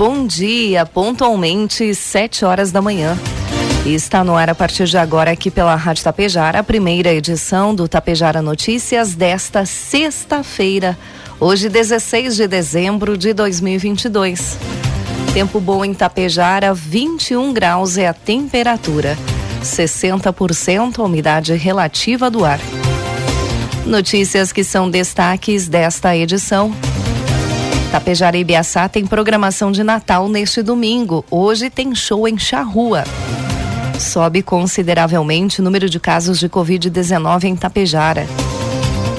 Bom dia, pontualmente, 7 horas da manhã. Está no ar a partir de agora aqui pela Rádio Tapejara, a primeira edição do Tapejara Notícias desta sexta-feira, hoje 16 de dezembro de 2022. Tempo bom em Tapejara, 21 graus é a temperatura, 60% a umidade relativa do ar. Notícias que são destaques desta edição. Tapejara e Ibiaçá tem programação de Natal neste domingo. Hoje tem show em Charrua. Sobe consideravelmente o número de casos de Covid-19 em Tapejara.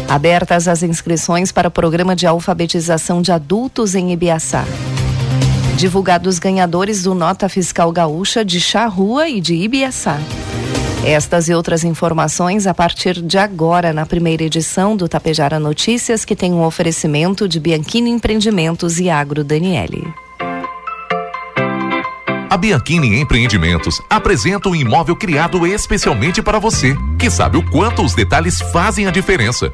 Abertas as inscrições para o programa de alfabetização de adultos em Ibiaçá. Divulgados ganhadores do Nota Fiscal Gaúcha de Charrua e de Ibiaçá. Estas e outras informações a partir de agora na primeira edição do Tapejara Notícias, que tem um oferecimento de Bianchini Empreendimentos e Agro Daniele. A Bianchini Empreendimentos apresenta um imóvel criado especialmente para você, que sabe o quanto os detalhes fazem a diferença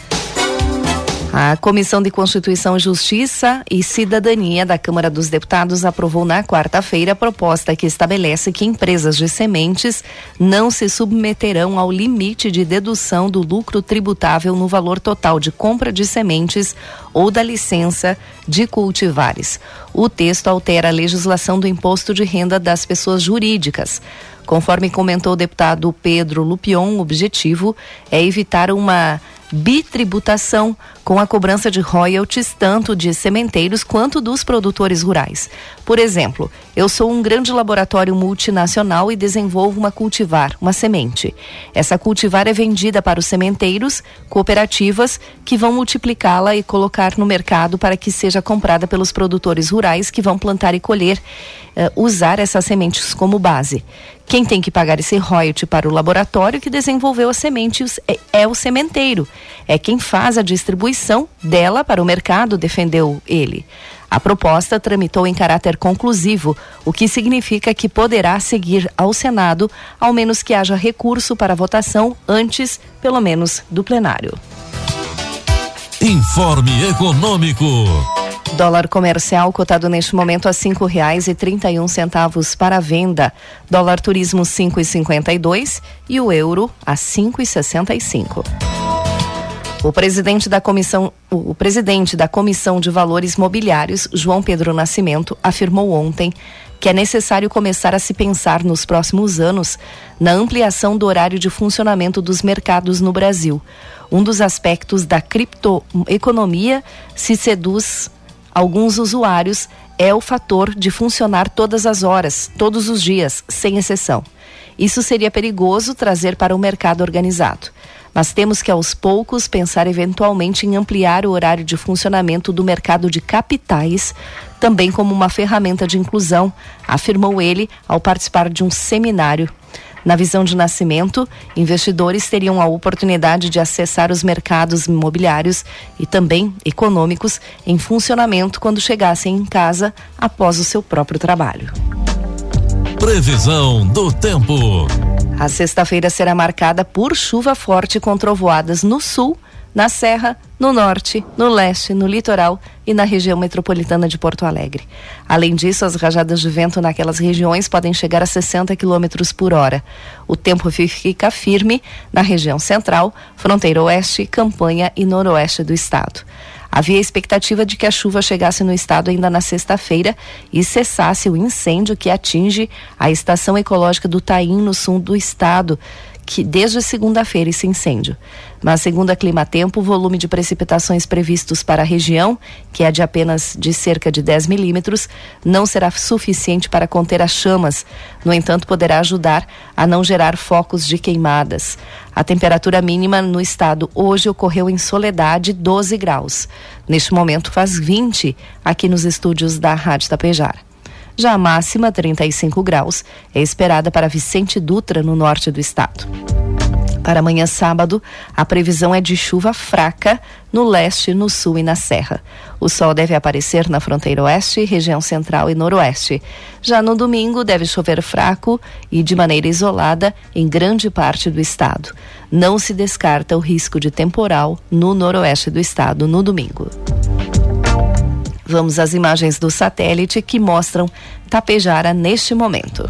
A Comissão de Constituição, Justiça e Cidadania da Câmara dos Deputados aprovou na quarta-feira a proposta que estabelece que empresas de sementes não se submeterão ao limite de dedução do lucro tributável no valor total de compra de sementes ou da licença de cultivares. O texto altera a legislação do imposto de renda das pessoas jurídicas. Conforme comentou o deputado Pedro Lupion, o objetivo é evitar uma bitributação com a cobrança de royalties tanto de sementeiros quanto dos produtores rurais. Por exemplo, eu sou um grande laboratório multinacional e desenvolvo uma cultivar, uma semente. Essa cultivar é vendida para os sementeiros, cooperativas, que vão multiplicá-la e colocar no mercado para que seja comprada pelos produtores rurais que vão plantar e colher, uh, usar essas sementes como base. Quem tem que pagar esse royalty para o laboratório que desenvolveu as sementes é, é o sementeiro. É quem faz a distribuição dela para o mercado, defendeu ele. A proposta tramitou em caráter conclusivo, o que significa que poderá seguir ao Senado, ao menos que haja recurso para votação antes, pelo menos, do plenário. Informe Econômico. Dólar comercial cotado neste momento a cinco reais e trinta e um centavos para venda. Dólar turismo cinco e cinquenta e dois e o euro a cinco e sessenta e cinco. O presidente da comissão, o presidente da Comissão de Valores Mobiliários, João Pedro Nascimento, afirmou ontem que é necessário começar a se pensar nos próximos anos na ampliação do horário de funcionamento dos mercados no Brasil. Um dos aspectos da criptoeconomia se seduz alguns usuários é o fator de funcionar todas as horas, todos os dias, sem exceção. Isso seria perigoso trazer para o mercado organizado. Mas temos que aos poucos pensar eventualmente em ampliar o horário de funcionamento do mercado de capitais, também como uma ferramenta de inclusão, afirmou ele ao participar de um seminário Na visão de nascimento, investidores teriam a oportunidade de acessar os mercados imobiliários e também econômicos em funcionamento quando chegassem em casa após o seu próprio trabalho. Previsão do tempo. A sexta-feira será marcada por chuva forte com trovoadas no sul na Serra, no Norte, no Leste, no Litoral e na região metropolitana de Porto Alegre. Além disso, as rajadas de vento naquelas regiões podem chegar a 60 km por hora. O tempo fica firme na região central, fronteira oeste, campanha e noroeste do estado. Havia expectativa de que a chuva chegasse no estado ainda na sexta-feira e cessasse o incêndio que atinge a estação ecológica do Taim, no sul do estado, que desde segunda-feira esse incêndio. Mas segundo a Climatempo, o volume de precipitações previstos para a região, que é de apenas de cerca de 10 milímetros, não será suficiente para conter as chamas. No entanto, poderá ajudar a não gerar focos de queimadas. A temperatura mínima no estado hoje ocorreu em Soledade, 12 graus. Neste momento faz 20 aqui nos estúdios da Rádio Tapejar. Já a máxima, 35 graus, é esperada para Vicente Dutra, no norte do estado. Para amanhã, sábado, a previsão é de chuva fraca no leste, no sul e na serra. O sol deve aparecer na fronteira oeste, região central e noroeste. Já no domingo, deve chover fraco e de maneira isolada em grande parte do estado. Não se descarta o risco de temporal no noroeste do estado no domingo. Vamos às imagens do satélite que mostram Tapejara neste momento.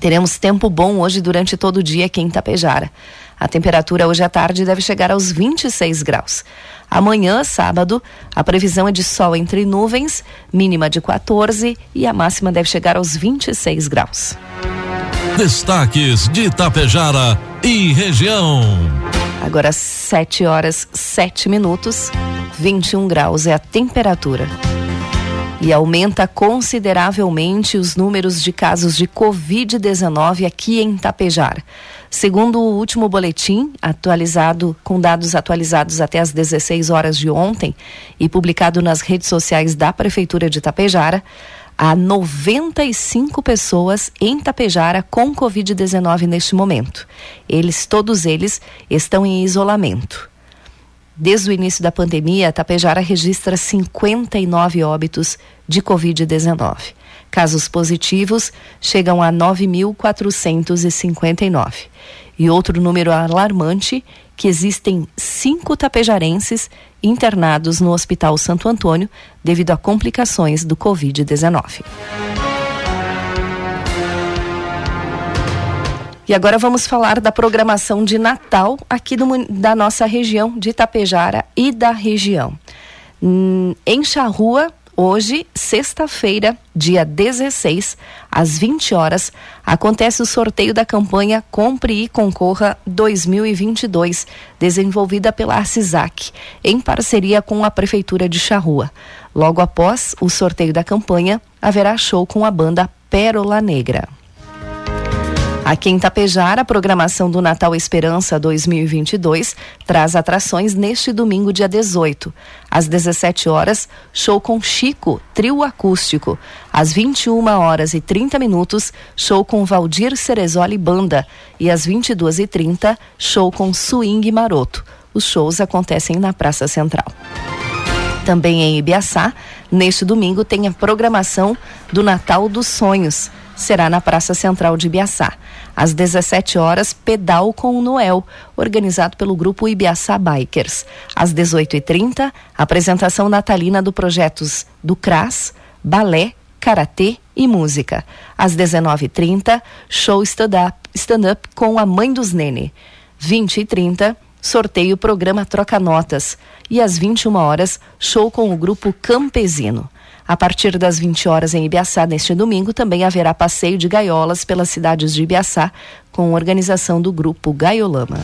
Teremos tempo bom hoje durante todo o dia aqui em Tapejara. A temperatura hoje à tarde deve chegar aos 26 graus. Amanhã, sábado, a previsão é de sol entre nuvens, mínima de 14 e a máxima deve chegar aos 26 graus. Destaques de Itapejara e região. Agora 7 horas 7 minutos, 21 graus é a temperatura. E aumenta consideravelmente os números de casos de Covid-19 aqui em Tapejar. Segundo o último boletim, atualizado com dados atualizados até as 16 horas de ontem e publicado nas redes sociais da Prefeitura de Tapejara, há 95 pessoas em Tapejara com Covid-19 neste momento. Eles, todos eles, estão em isolamento. Desde o início da pandemia, Tapejara registra 59 óbitos de Covid-19. Casos positivos chegam a 9.459. E outro número alarmante que existem cinco tapejarenses internados no Hospital Santo Antônio devido a complicações do Covid-19. E agora vamos falar da programação de Natal aqui do, da nossa região de Itapejara e da região. Hum, em Charrua, Hoje, sexta-feira, dia 16, às 20 horas, acontece o sorteio da campanha Compre e Concorra 2022, desenvolvida pela Arcisac, em parceria com a Prefeitura de Charrua. Logo após o sorteio da campanha, haverá show com a banda Pérola Negra. Aqui em Tapejara, a programação do Natal Esperança 2022 traz atrações neste domingo, dia 18. Às 17 horas, show com Chico, trio acústico. Às 21 horas e 30 minutos, show com Valdir Cerezoli Banda. E às 22h30, show com Swing Maroto. Os shows acontecem na Praça Central. Também em Ibiaçá, neste domingo, tem a programação do Natal dos Sonhos será na Praça Central de Ibiaçá. Às 17 horas, pedal com o Noel, organizado pelo grupo Ibiaçá Bikers. Às 18h30, apresentação natalina do projetos do CRAS, balé, karatê e música. Às 19h30, show stand-up stand com a mãe dos Nene. 20 e 30 sorteio programa Troca Notas. E às 21 horas, show com o grupo Campesino. A partir das 20 horas em Ibiaçá, neste domingo, também haverá passeio de gaiolas pelas cidades de Ibiaçá, com organização do grupo Gaiolama.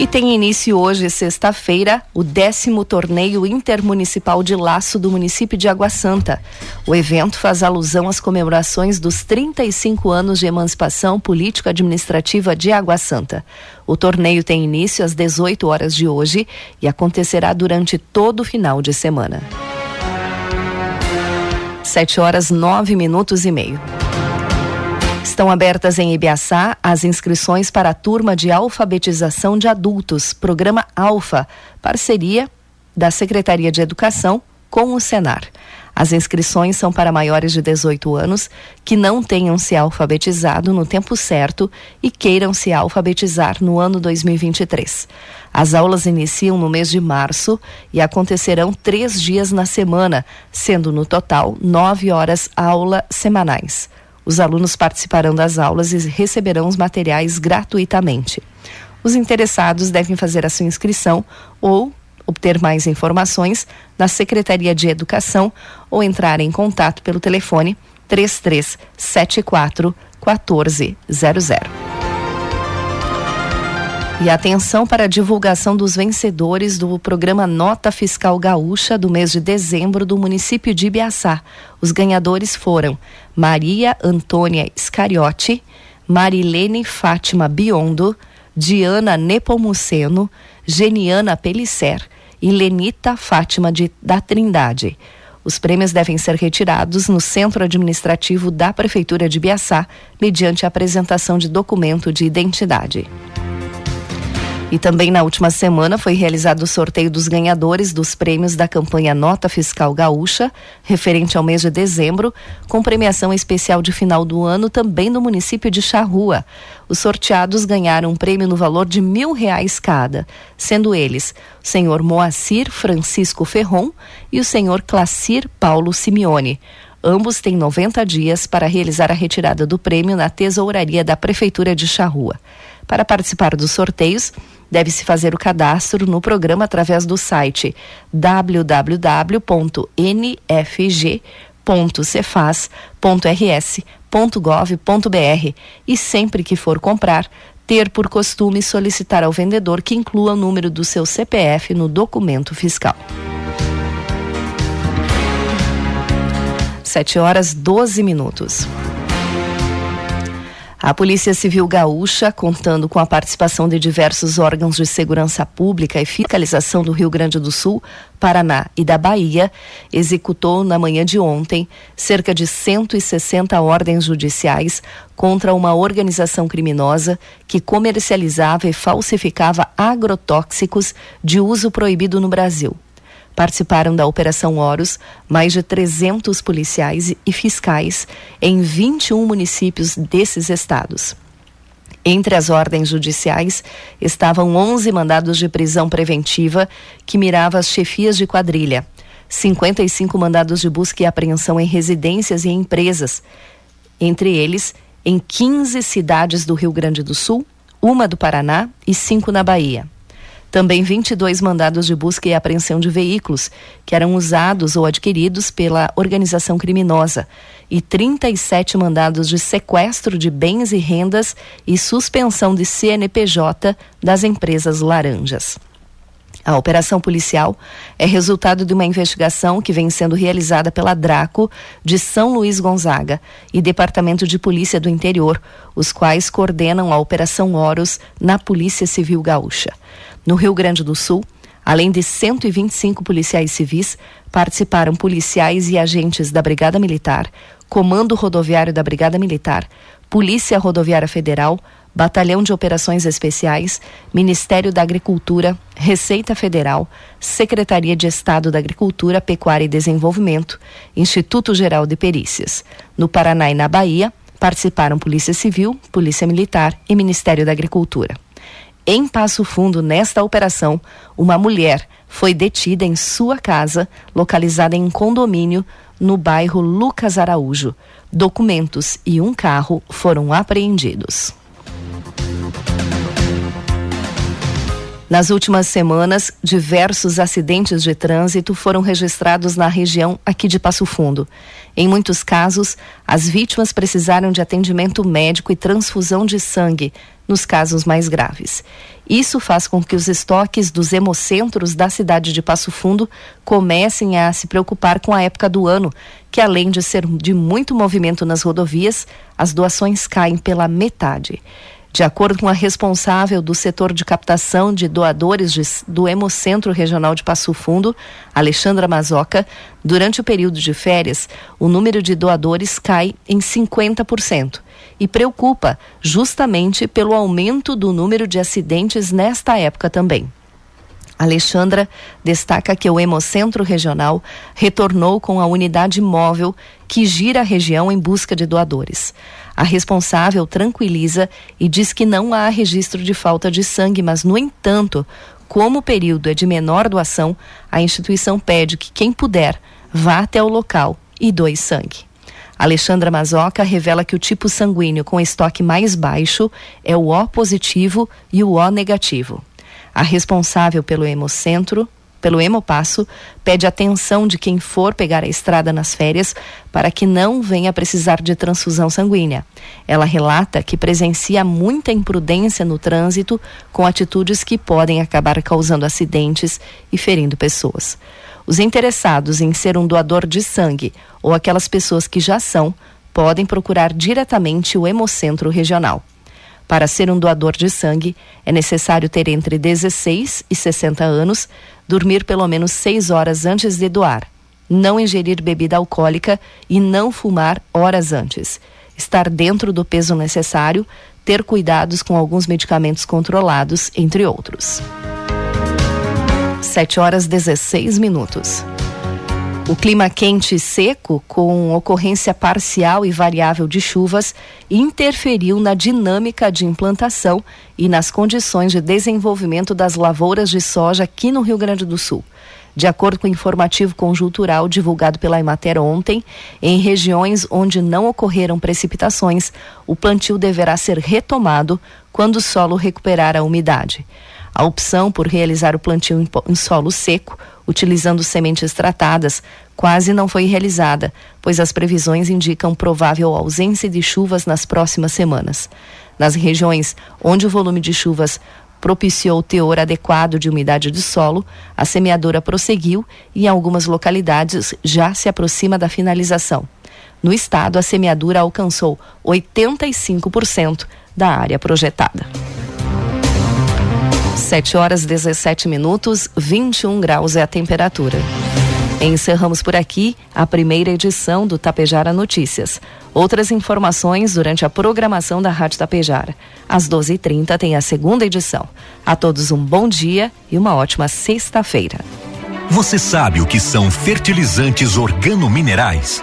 E tem início hoje, sexta-feira, o décimo torneio intermunicipal de laço do município de Água Santa. O evento faz alusão às comemorações dos 35 anos de emancipação político-administrativa de Água Santa. O torneio tem início às 18 horas de hoje e acontecerá durante todo o final de semana. 7 horas 9 minutos e meio. Estão abertas em Ibiaçá as inscrições para a turma de alfabetização de adultos, programa Alfa, parceria da Secretaria de Educação com o Senar. As inscrições são para maiores de 18 anos que não tenham se alfabetizado no tempo certo e queiram se alfabetizar no ano 2023. As aulas iniciam no mês de março e acontecerão três dias na semana, sendo no total nove horas aula semanais. Os alunos participarão das aulas e receberão os materiais gratuitamente. Os interessados devem fazer a sua inscrição ou obter mais informações na Secretaria de Educação ou entrar em contato pelo telefone 3374 1400. E atenção para a divulgação dos vencedores do programa Nota Fiscal Gaúcha do mês de dezembro do município de Ibiaçá. Os ganhadores foram Maria Antônia Scariotti, Marilene Fátima Biondo, Diana Nepomuceno, Geniana Pelisser e Lenita Fátima de, da Trindade. Os prêmios devem ser retirados no centro administrativo da Prefeitura de Biaçá, mediante a apresentação de documento de identidade. E também na última semana foi realizado o sorteio dos ganhadores dos prêmios da campanha Nota Fiscal Gaúcha, referente ao mês de dezembro, com premiação especial de final do ano também no município de Charrua. Os sorteados ganharam um prêmio no valor de mil reais cada, sendo eles o senhor Moacir Francisco Ferron e o senhor Clacir Paulo Simeone. Ambos têm 90 dias para realizar a retirada do prêmio na tesouraria da Prefeitura de Charrua. Para participar dos sorteios, deve-se fazer o cadastro no programa através do site www.nfg.cefaz.rs.gov.br e sempre que for comprar, ter por costume solicitar ao vendedor que inclua o número do seu CPF no documento fiscal. 7 horas 12 minutos. A Polícia Civil Gaúcha, contando com a participação de diversos órgãos de segurança pública e fiscalização do Rio Grande do Sul, Paraná e da Bahia, executou na manhã de ontem cerca de 160 ordens judiciais contra uma organização criminosa que comercializava e falsificava agrotóxicos de uso proibido no Brasil. Participaram da Operação Horus mais de 300 policiais e fiscais em 21 municípios desses estados. Entre as ordens judiciais estavam 11 mandados de prisão preventiva que mirava as chefias de quadrilha, 55 mandados de busca e apreensão em residências e empresas, entre eles em 15 cidades do Rio Grande do Sul, uma do Paraná e cinco na Bahia. Também 22 mandados de busca e apreensão de veículos que eram usados ou adquiridos pela organização criminosa e 37 mandados de sequestro de bens e rendas e suspensão de CNPJ das empresas laranjas. A operação policial é resultado de uma investigação que vem sendo realizada pela Draco de São Luís Gonzaga e Departamento de Polícia do Interior, os quais coordenam a Operação Horus na Polícia Civil Gaúcha. No Rio Grande do Sul, além de 125 policiais civis, participaram policiais e agentes da Brigada Militar, Comando Rodoviário da Brigada Militar, Polícia Rodoviária Federal, Batalhão de Operações Especiais, Ministério da Agricultura, Receita Federal, Secretaria de Estado da Agricultura, Pecuária e Desenvolvimento, Instituto Geral de Perícias. No Paraná e na Bahia, participaram Polícia Civil, Polícia Militar e Ministério da Agricultura. Em Passo Fundo, nesta operação, uma mulher foi detida em sua casa, localizada em um condomínio no bairro Lucas Araújo. Documentos e um carro foram apreendidos. Nas últimas semanas, diversos acidentes de trânsito foram registrados na região aqui de Passo Fundo. Em muitos casos, as vítimas precisaram de atendimento médico e transfusão de sangue, nos casos mais graves. Isso faz com que os estoques dos hemocentros da cidade de Passo Fundo comecem a se preocupar com a época do ano, que além de ser de muito movimento nas rodovias, as doações caem pela metade. De acordo com a responsável do setor de captação de doadores de, do Hemocentro Regional de Passo Fundo, Alexandra Mazoca, durante o período de férias, o número de doadores cai em 50% e preocupa justamente pelo aumento do número de acidentes nesta época também. Alexandra destaca que o Hemocentro Regional retornou com a unidade móvel que gira a região em busca de doadores. A responsável tranquiliza e diz que não há registro de falta de sangue, mas, no entanto, como o período é de menor doação, a instituição pede que quem puder vá até o local e doe sangue. Alexandra Mazoca revela que o tipo sanguíneo com estoque mais baixo é o O positivo e o O negativo. A responsável pelo Hemocentro, pelo Hemopasso, pede atenção de quem for pegar a estrada nas férias para que não venha precisar de transfusão sanguínea. Ela relata que presencia muita imprudência no trânsito com atitudes que podem acabar causando acidentes e ferindo pessoas. Os interessados em ser um doador de sangue ou aquelas pessoas que já são podem procurar diretamente o Hemocentro Regional. Para ser um doador de sangue, é necessário ter entre 16 e 60 anos, dormir pelo menos 6 horas antes de doar, não ingerir bebida alcoólica e não fumar horas antes, estar dentro do peso necessário, ter cuidados com alguns medicamentos controlados, entre outros. 7 horas 16 minutos. O clima quente e seco, com ocorrência parcial e variável de chuvas, interferiu na dinâmica de implantação e nas condições de desenvolvimento das lavouras de soja aqui no Rio Grande do Sul. De acordo com o informativo conjuntural divulgado pela Emater ontem, em regiões onde não ocorreram precipitações, o plantio deverá ser retomado quando o solo recuperar a umidade. A opção por realizar o plantio em solo seco utilizando sementes tratadas, quase não foi realizada, pois as previsões indicam provável ausência de chuvas nas próximas semanas. Nas regiões onde o volume de chuvas propiciou o teor adequado de umidade do solo, a semeadura prosseguiu e em algumas localidades já se aproxima da finalização. No estado, a semeadura alcançou 85% da área projetada. 7 horas 17 minutos, 21 graus é a temperatura. Encerramos por aqui a primeira edição do Tapejara Notícias. Outras informações durante a programação da Rádio Tapejara. Às 12h30 tem a segunda edição. A todos um bom dia e uma ótima sexta-feira. Você sabe o que são fertilizantes organominerais?